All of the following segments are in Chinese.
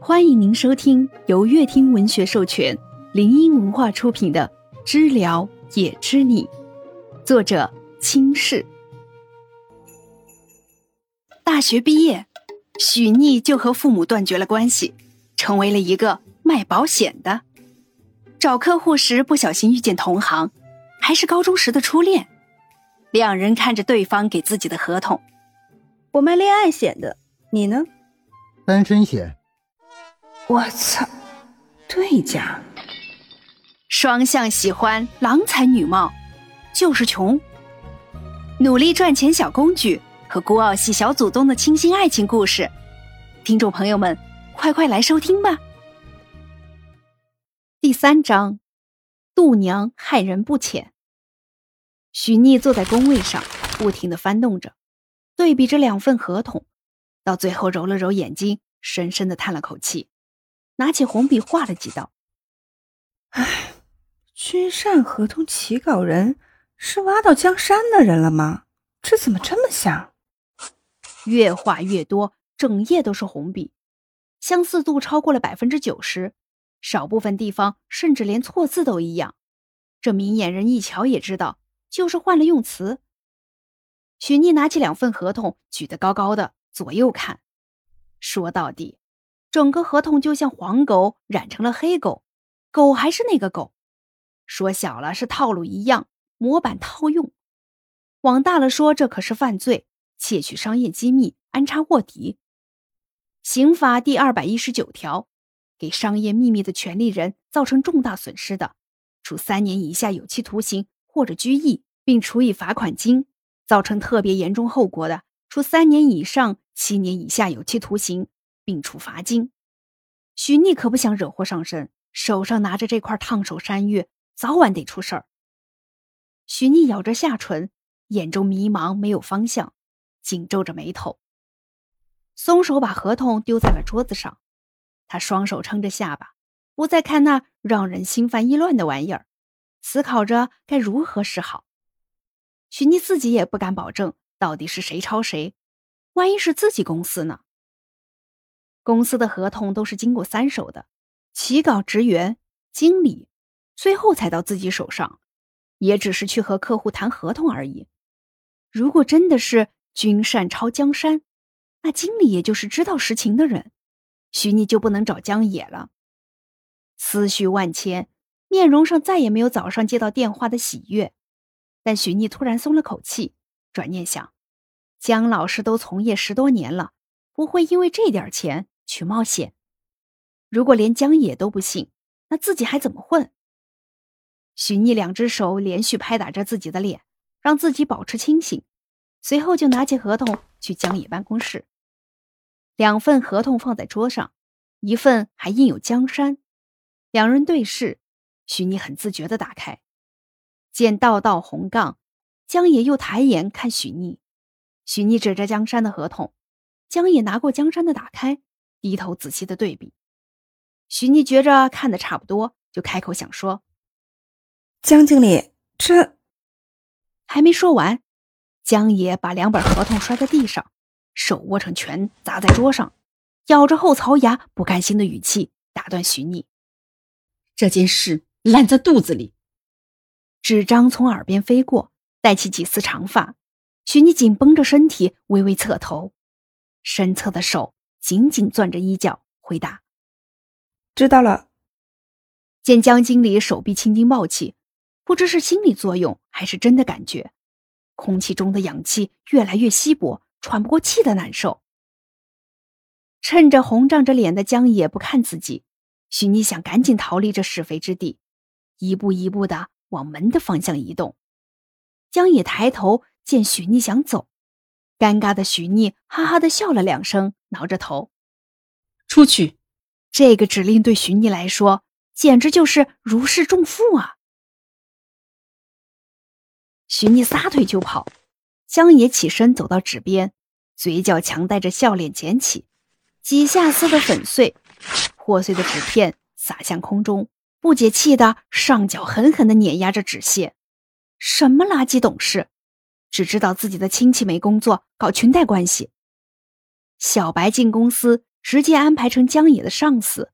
欢迎您收听由乐听文学授权、林音文化出品的《知了也知你》，作者清世。大学毕业，许逆就和父母断绝了关系，成为了一个卖保险的。找客户时不小心遇见同行，还是高中时的初恋。两人看着对方给自己的合同，我卖恋爱险的，你呢？单身险。我操，对家，双向喜欢，郎才女貌，就是穷。努力赚钱小公举和孤傲系小祖宗的清新爱情故事，听众朋友们，快快来收听吧。第三章，度娘害人不浅。许逆坐在工位上，不停的翻动着，对比着两份合同，到最后揉了揉眼睛，深深的叹了口气。拿起红笔画了几道。唉，君善合同起稿人是挖到江山的人了吗？这怎么这么像？越画越多，整页都是红笔，相似度超过了百分之九十，少部分地方甚至连错字都一样。这明眼人一瞧也知道，就是换了用词。许逆拿起两份合同，举得高高的，左右看，说到底。整个合同就像黄狗染成了黑狗，狗还是那个狗。说小了是套路一样，模板套用；往大了说，这可是犯罪，窃取商业机密，安插卧底。刑法第二百一十九条，给商业秘密的权利人造成重大损失的，处三年以下有期徒刑或者拘役，并处以罚款金；造成特别严重后果的，处三年以上七年以下有期徒刑。并处罚金。许逆可不想惹祸上身，手上拿着这块烫手山芋，早晚得出事儿。许逆咬着下唇，眼中迷茫，没有方向，紧皱着眉头。松手把合同丢在了桌子上，他双手撑着下巴，不再看那让人心烦意乱的玩意儿，思考着该如何是好。许逆自己也不敢保证到底是谁抄谁，万一是自己公司呢？公司的合同都是经过三手的，起稿、职员、经理，最后才到自己手上，也只是去和客户谈合同而已。如果真的是君善抄江山，那经理也就是知道实情的人，许逆就不能找江野了。思绪万千，面容上再也没有早上接到电话的喜悦。但许逆突然松了口气，转念想，江老师都从业十多年了，不会因为这点钱。去冒险，如果连江野都不信，那自己还怎么混？许逆两只手连续拍打着自己的脸，让自己保持清醒。随后就拿起合同去江野办公室。两份合同放在桌上，一份还印有江山。两人对视，许逆很自觉的打开，见道道红杠。江野又抬眼看许逆，许逆指着江山的合同，江野拿过江山的打开。低头仔细的对比，许妮觉着看的差不多，就开口想说：“江经理，这……”还没说完，江野把两本合同摔在地上，手握成拳砸在桌上，咬着后槽牙，不甘心的语气打断许妮：“这件事烂在肚子里。”纸张从耳边飞过，带起几丝长发。许妮紧绷着身体，微微侧头，身侧的手。紧紧攥着衣角，回答：“知道了。”见江经理手臂青筋冒起，不知是心理作用还是真的感觉，空气中的氧气越来越稀薄，喘不过气的难受。趁着红涨着脸的江野不看自己，许妮想赶紧逃离这是非之地，一步一步的往门的方向移动。江野抬头见许妮想走。尴尬的许逆哈哈的笑了两声，挠着头，出去。这个指令对许逆来说简直就是如释重负啊！许逆撒腿就跑，江野起身走到纸边，嘴角强带着笑脸捡起，几下撕得粉碎，破碎的纸片洒向空中，不解气的上脚狠狠的碾压着纸屑，什么垃圾董事！只知道自己的亲戚没工作，搞裙带关系。小白进公司直接安排成江野的上司。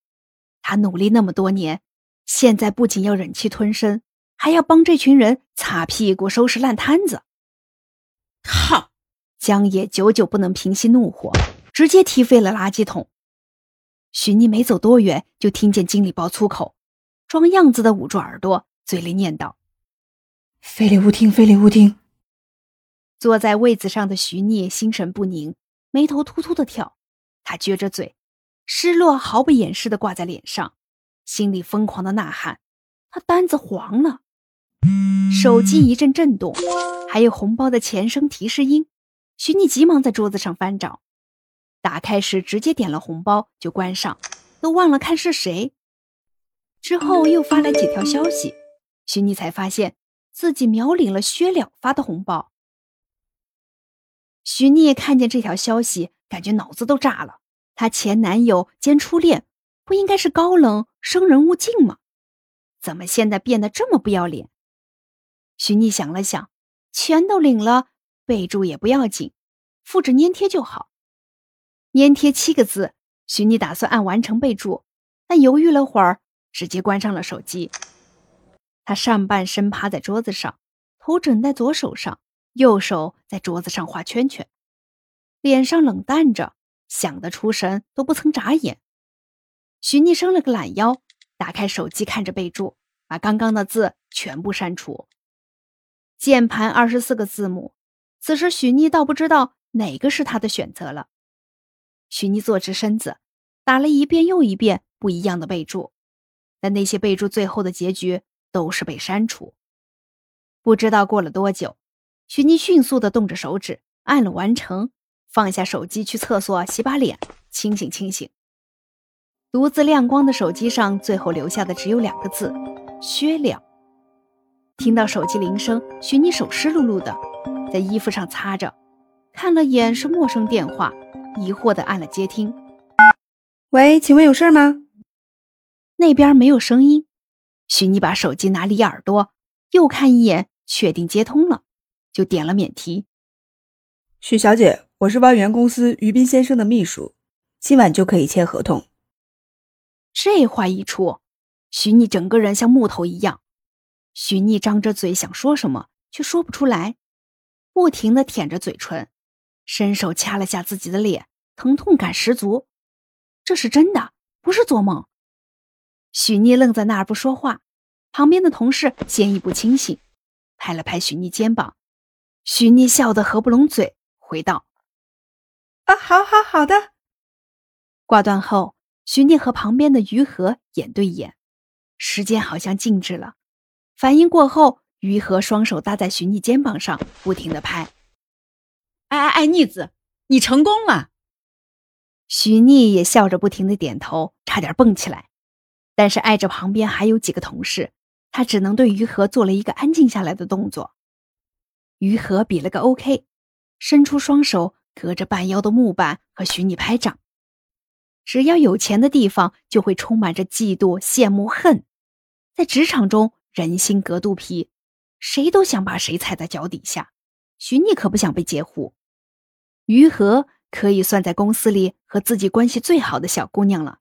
他努力那么多年，现在不仅要忍气吞声，还要帮这群人擦屁股、收拾烂摊子。靠！江野久久不能平息怒火，直接踢飞了垃圾桶。许妮没走多远，就听见经理爆粗口，装样子的捂住耳朵，嘴里念叨：“非礼勿听，非礼勿听。”坐在位子上的徐聂心神不宁，眉头突突的跳。他撅着嘴，失落毫不掩饰的挂在脸上，心里疯狂的呐喊：“他单子黄了！”手机一阵震动，还有红包的前声提示音。徐妮急忙在桌子上翻找，打开时直接点了红包就关上，都忘了看是谁。之后又发来几条消息，徐妮才发现自己秒领了薛了发的红包。徐聂看见这条消息，感觉脑子都炸了。她前男友兼初恋，不应该是高冷生人勿近吗？怎么现在变得这么不要脸？徐聂想了想，钱都领了，备注也不要紧，复制粘贴就好。粘贴七个字，徐聂打算按完成备注，但犹豫了会儿，直接关上了手机。他上半身趴在桌子上，头枕在左手上。右手在桌子上画圈圈，脸上冷淡着，想得出神都不曾眨眼。徐逆伸了个懒腰，打开手机看着备注，把刚刚的字全部删除。键盘二十四个字母，此时许逆倒不知道哪个是他的选择了。许逆坐直身子，打了一遍又一遍不一样的备注，但那些备注最后的结局都是被删除。不知道过了多久。许妮迅速的动着手指，按了完成，放下手机去厕所洗把脸，清醒清醒。独自亮光的手机上，最后留下的只有两个字：薛了。听到手机铃声，许妮手湿漉漉的，在衣服上擦着，看了眼是陌生电话，疑惑的按了接听。喂，请问有事吗？那边没有声音。许妮把手机拿离耳朵，又看一眼，确定接通了。就点了免提。许小姐，我是万源公司于斌先生的秘书，今晚就可以签合同。这话一出，许逆整个人像木头一样。许逆张着嘴想说什么，却说不出来，不停的舔着嘴唇，伸手掐了下自己的脸，疼痛感十足。这是真的，不是做梦。许逆愣在那儿不说话，旁边的同事先一步清醒，拍了拍许逆肩膀。许逆笑得合不拢嘴，回道：“啊，好，好，好的。”挂断后，徐逆和旁边的于和眼对眼，时间好像静止了。反应过后，于和双手搭在徐逆肩膀上，不停的拍：“哎哎哎，逆子，你成功了！”徐逆也笑着不停的点头，差点蹦起来，但是碍着旁边还有几个同事，他只能对于和做了一个安静下来的动作。于和比了个 OK，伸出双手，隔着半腰的木板和许你拍掌。只要有钱的地方，就会充满着嫉妒、羡慕、恨。在职场中，人心隔肚皮，谁都想把谁踩在脚底下。许你可不想被截胡。于和可以算在公司里和自己关系最好的小姑娘了，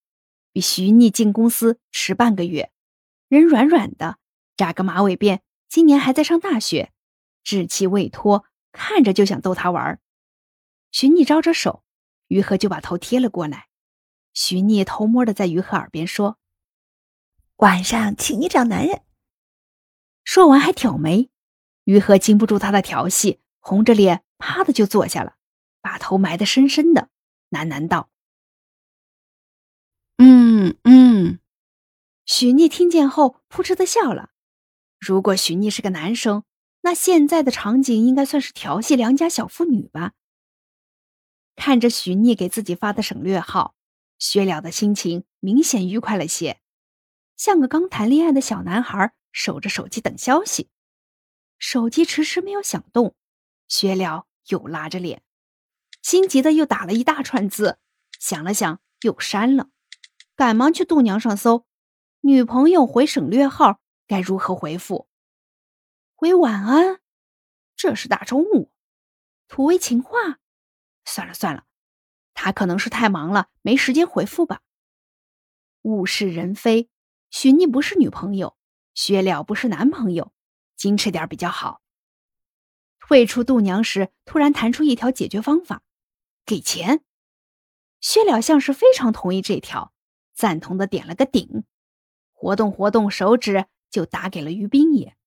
比徐逆进公司迟半个月，人软软的，扎个马尾辫，今年还在上大学。稚气未脱，看着就想逗他玩。徐逆招着手，于和就把头贴了过来。徐逆偷摸的在于和耳边说：“晚上请你找男人。”说完还挑眉。于和经不住他的调戏，红着脸啪的就坐下了，把头埋得深深的，喃喃道：“嗯嗯。”许逆听见后扑哧的笑了。如果许逆是个男生。那现在的场景应该算是调戏良家小妇女吧？看着许逆给自己发的省略号，薛了的心情明显愉快了些，像个刚谈恋爱的小男孩守着手机等消息。手机迟迟没有响动，薛了又拉着脸，心急的又打了一大串字，想了想又删了，赶忙去度娘上搜，女朋友回省略号该如何回复？为晚安，这是大中午，土味情话。算了算了，他可能是太忙了，没时间回复吧。物是人非，许妮不是女朋友，薛了不是男朋友，矜持点比较好。退出度娘时，突然弹出一条解决方法：给钱。薛了像是非常同意这条，赞同的点了个顶，活动活动手指就打给了于冰野，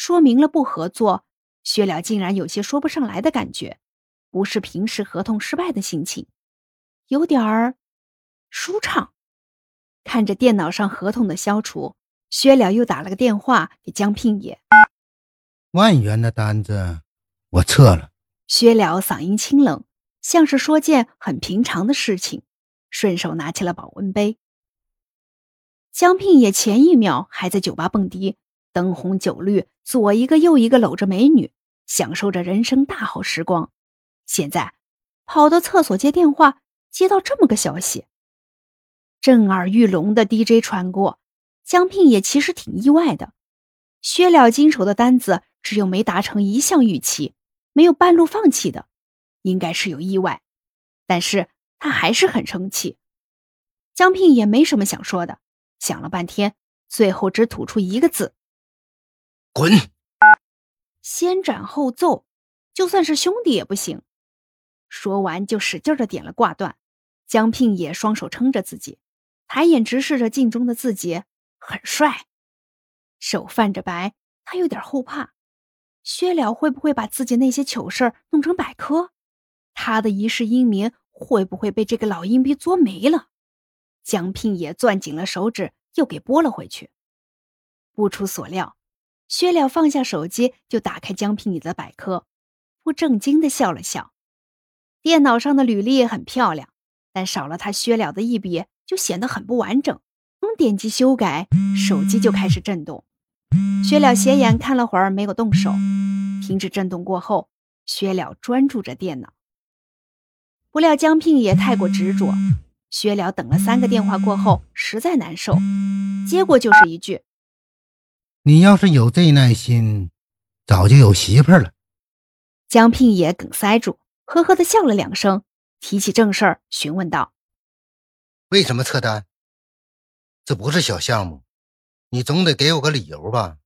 说明了不合作。薛了竟然有些说不上来的感觉，不是平时合同失败的心情，有点儿舒畅。看着电脑上合同的消除，薛了又打了个电话给江聘野：“万元的单子我撤了。”薛了嗓音清冷。像是说件很平常的事情，顺手拿起了保温杯。江聘也前一秒还在酒吧蹦迪，灯红酒绿，左一个右一个搂着美女，享受着人生大好时光。现在跑到厕所接电话，接到这么个消息，震耳欲聋的 DJ 传过。江聘也其实挺意外的，薛了金手的单子只有没达成一项预期，没有半路放弃的。应该是有意外，但是他还是很生气。江聘也没什么想说的，想了半天，最后只吐出一个字：“滚。”先斩后奏，就算是兄弟也不行。说完就使劲的点了挂断。江聘也双手撑着自己，抬眼直视着镜中的自己，很帅，手泛着白，他有点后怕，薛了会不会把自己那些糗事弄成百科？他的一世英名会不会被这个老阴逼作没了？江聘也攥紧了手指，又给拨了回去。不出所料，薛了放下手机，就打开江聘里的百科，不正经的笑了笑。电脑上的履历很漂亮，但少了他薛了的一笔，就显得很不完整。刚点击修改，手机就开始震动。薛了斜眼看了会儿，没有动手。停止震动过后，薛了专注着电脑。不料江聘也太过执着，薛了等了三个电话过后，实在难受，接过就是一句：“你要是有这耐心，早就有媳妇了。”江聘也梗塞住，呵呵的笑了两声，提起正事儿询问道：“为什么撤单？这不是小项目，你总得给我个理由吧？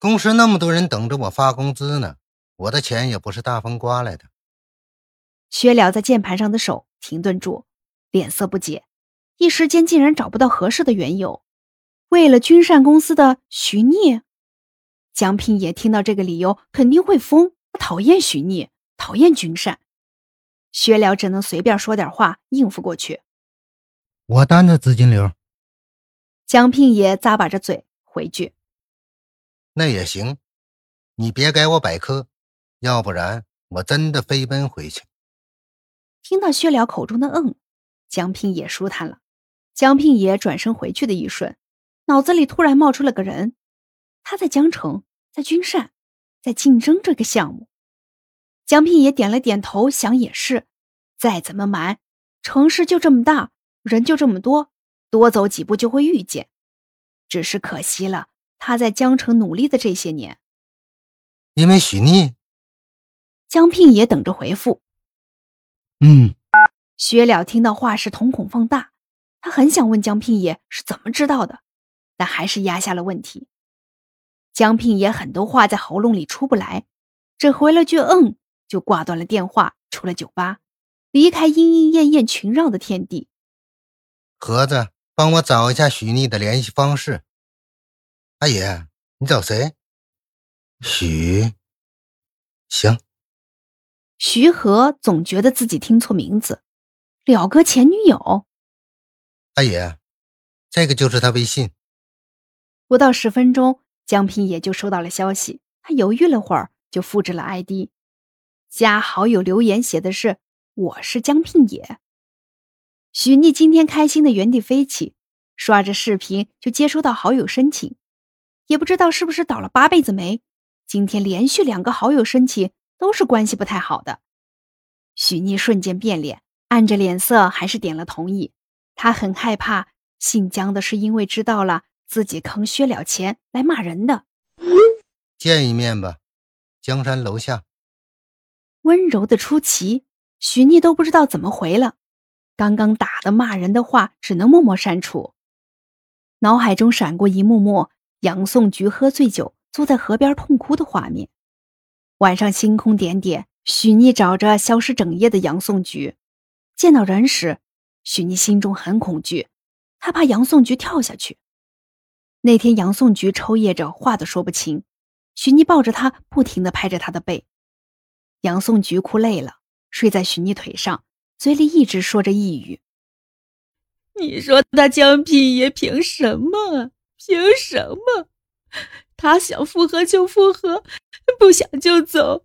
公司那么多人等着我发工资呢，我的钱也不是大风刮来的。”薛了在键盘上的手停顿住，脸色不解，一时间竟然找不到合适的缘由。为了君善公司的徐聂，江聘也听到这个理由肯定会疯。他讨厌徐聂，讨厌君善。薛了只能随便说点话应付过去。我担着资金流。江聘也咂巴着嘴回句：“那也行，你别给我百科，要不然我真的飞奔回去。”听到薛了口中的“嗯”，江聘也舒坦了。江聘也转身回去的一瞬，脑子里突然冒出了个人。他在江城，在君善，在竞争这个项目。江聘也点了点头，想也是。再怎么瞒，城市就这么大，人就这么多，多走几步就会遇见。只是可惜了，他在江城努力的这些年。因为许逆，江聘也等着回复。嗯，薛了听到话时瞳孔放大，他很想问江聘爷是怎么知道的，但还是压下了问题。江聘也很多话在喉咙里出不来，只回了句“嗯”，就挂断了电话，出了酒吧，离开莺莺燕燕群绕的天地。盒子，帮我找一下许逆的联系方式。阿爷，你找谁？许，行。徐和总觉得自己听错名字，了哥前女友。阿爷，这个就是他微信。不到十分钟，江平也就收到了消息。他犹豫了会儿，就复制了 ID，加好友留言写的是：“我是江聘野。”许逆今天开心的原地飞起，刷着视频就接收到好友申请，也不知道是不是倒了八辈子霉，今天连续两个好友申请。都是关系不太好的，许妮瞬间变脸，按着脸色还是点了同意。他很害怕姓江的是因为知道了自己坑薛了钱来骂人的。见一面吧，江山楼下。温柔的出奇，许逆都不知道怎么回了。刚刚打的骂人的话，只能默默删除。脑海中闪过一幕幕杨颂菊喝醉酒坐在河边痛哭的画面。晚上星空点点，许逆找着消失整夜的杨颂菊，见到人时，许逆心中很恐惧，他怕杨颂菊跳下去。那天杨颂菊抽噎着，话都说不清，许妮抱着她，不停的拍着她的背。杨颂菊哭累了，睡在许妮腿上。嘴里一直说着抑郁。你说他江品爷凭什么？凭什么？他想复合就复合，不想就走。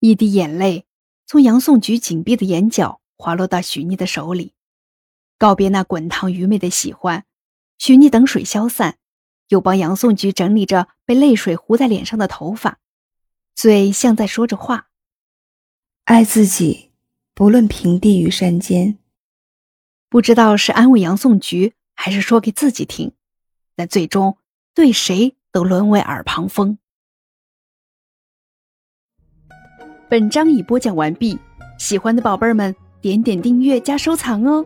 一滴眼泪从杨颂菊紧闭的眼角滑落到许妮的手里，告别那滚烫愚昧的喜欢。许妮等水消散，又帮杨颂菊整理着被泪水糊在脸上的头发，嘴像在说着话：“爱自己。”不论平地与山间，不知道是安慰杨颂菊，还是说给自己听，但最终对谁都沦为耳旁风。本章已播讲完毕，喜欢的宝贝们点点订阅加收藏哦。